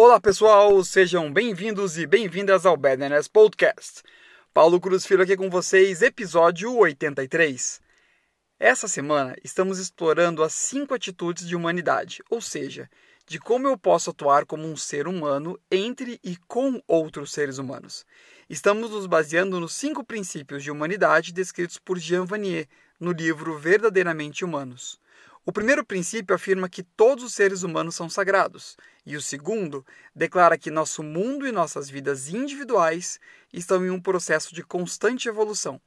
Olá pessoal, sejam bem-vindos e bem-vindas ao Badness Podcast. Paulo Cruz Filho aqui com vocês, episódio 83. Essa semana estamos explorando as cinco atitudes de humanidade, ou seja, de como eu posso atuar como um ser humano entre e com outros seres humanos. Estamos nos baseando nos cinco princípios de humanidade descritos por Jean Vanier no livro Verdadeiramente Humanos. O primeiro princípio afirma que todos os seres humanos são sagrados, e o segundo declara que nosso mundo e nossas vidas individuais estão em um processo de constante evolução.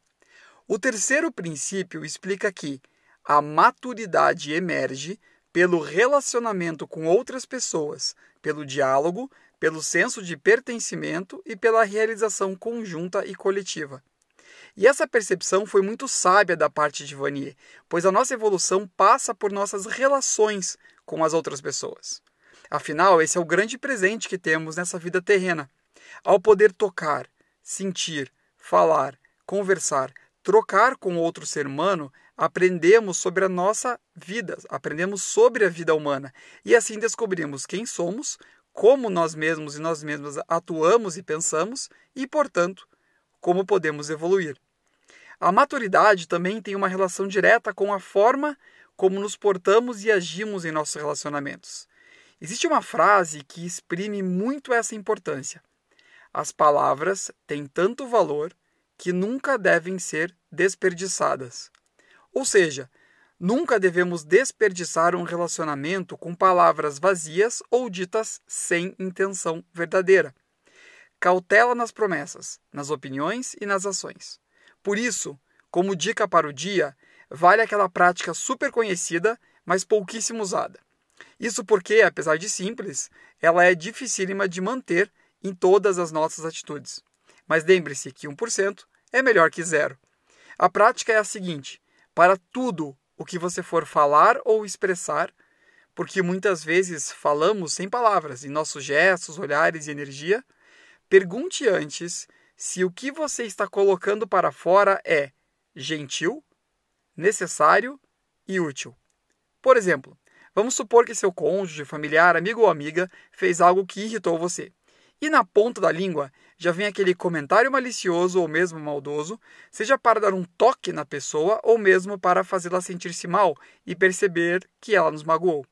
O terceiro princípio explica que a maturidade emerge pelo relacionamento com outras pessoas, pelo diálogo, pelo senso de pertencimento e pela realização conjunta e coletiva. E essa percepção foi muito sábia da parte de Vanier, pois a nossa evolução passa por nossas relações com as outras pessoas. Afinal, esse é o grande presente que temos nessa vida terrena. Ao poder tocar, sentir, falar, conversar, trocar com outro ser humano, aprendemos sobre a nossa vida, aprendemos sobre a vida humana e assim descobrimos quem somos, como nós mesmos e nós mesmas atuamos e pensamos e, portanto, como podemos evoluir. A maturidade também tem uma relação direta com a forma como nos portamos e agimos em nossos relacionamentos. Existe uma frase que exprime muito essa importância. As palavras têm tanto valor que nunca devem ser desperdiçadas. Ou seja, nunca devemos desperdiçar um relacionamento com palavras vazias ou ditas sem intenção verdadeira cautela nas promessas, nas opiniões e nas ações. Por isso, como dica para o dia, vale aquela prática super conhecida, mas pouquíssimo usada. Isso porque, apesar de simples, ela é dificílima de manter em todas as nossas atitudes. Mas lembre-se que 1% é melhor que zero. A prática é a seguinte: para tudo o que você for falar ou expressar, porque muitas vezes falamos sem palavras, em nossos gestos, olhares e energia, Pergunte antes se o que você está colocando para fora é gentil, necessário e útil. Por exemplo, vamos supor que seu cônjuge, familiar, amigo ou amiga fez algo que irritou você. E na ponta da língua já vem aquele comentário malicioso ou mesmo maldoso, seja para dar um toque na pessoa ou mesmo para fazê-la sentir-se mal e perceber que ela nos magoou.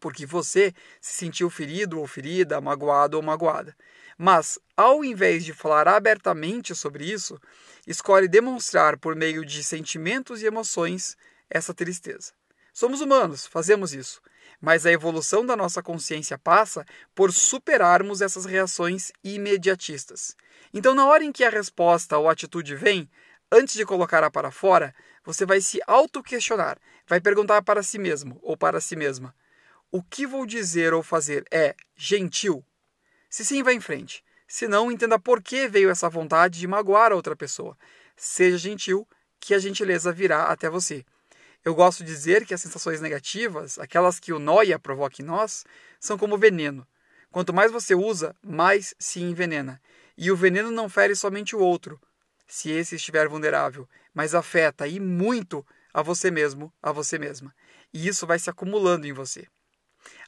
Porque você se sentiu ferido ou ferida, magoado ou magoada. Mas, ao invés de falar abertamente sobre isso, escolhe demonstrar por meio de sentimentos e emoções essa tristeza. Somos humanos, fazemos isso, mas a evolução da nossa consciência passa por superarmos essas reações imediatistas. Então, na hora em que a resposta ou atitude vem, antes de colocá-la para fora, você vai se auto-questionar, vai perguntar para si mesmo ou para si mesma: o que vou dizer ou fazer é gentil? Se sim, vá em frente. Se não, entenda por que veio essa vontade de magoar a outra pessoa. Seja gentil, que a gentileza virá até você. Eu gosto de dizer que as sensações negativas, aquelas que o noia provoca em nós, são como veneno. Quanto mais você usa, mais se envenena. E o veneno não fere somente o outro, se esse estiver vulnerável, mas afeta e muito a você mesmo, a você mesma. E isso vai se acumulando em você.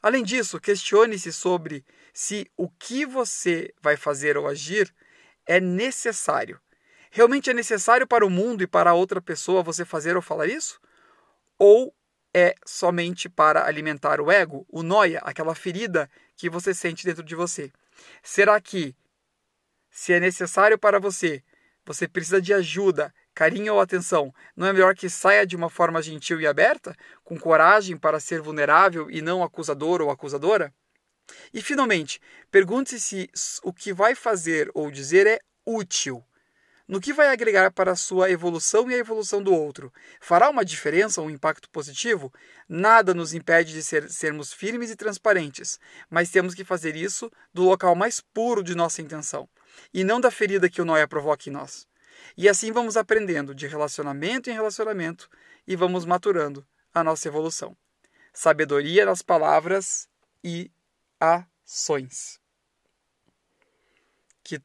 Além disso, questione-se sobre se o que você vai fazer ou agir é necessário. Realmente é necessário para o mundo e para outra pessoa você fazer ou falar isso? Ou é somente para alimentar o ego, o noia, aquela ferida que você sente dentro de você? Será que, se é necessário para você, você precisa de ajuda carinho ou atenção, não é melhor que saia de uma forma gentil e aberta, com coragem para ser vulnerável e não acusador ou acusadora? E finalmente, pergunte-se se o que vai fazer ou dizer é útil. No que vai agregar para a sua evolução e a evolução do outro? Fará uma diferença um impacto positivo? Nada nos impede de ser, sermos firmes e transparentes, mas temos que fazer isso do local mais puro de nossa intenção, e não da ferida que o Noia provoca em nós. E assim vamos aprendendo de relacionamento em relacionamento e vamos maturando a nossa evolução. Sabedoria nas palavras e ações. Que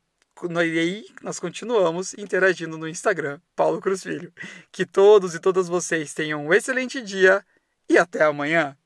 aí nós continuamos interagindo no Instagram, Paulo Cruz Filho. Que todos e todas vocês tenham um excelente dia e até amanhã.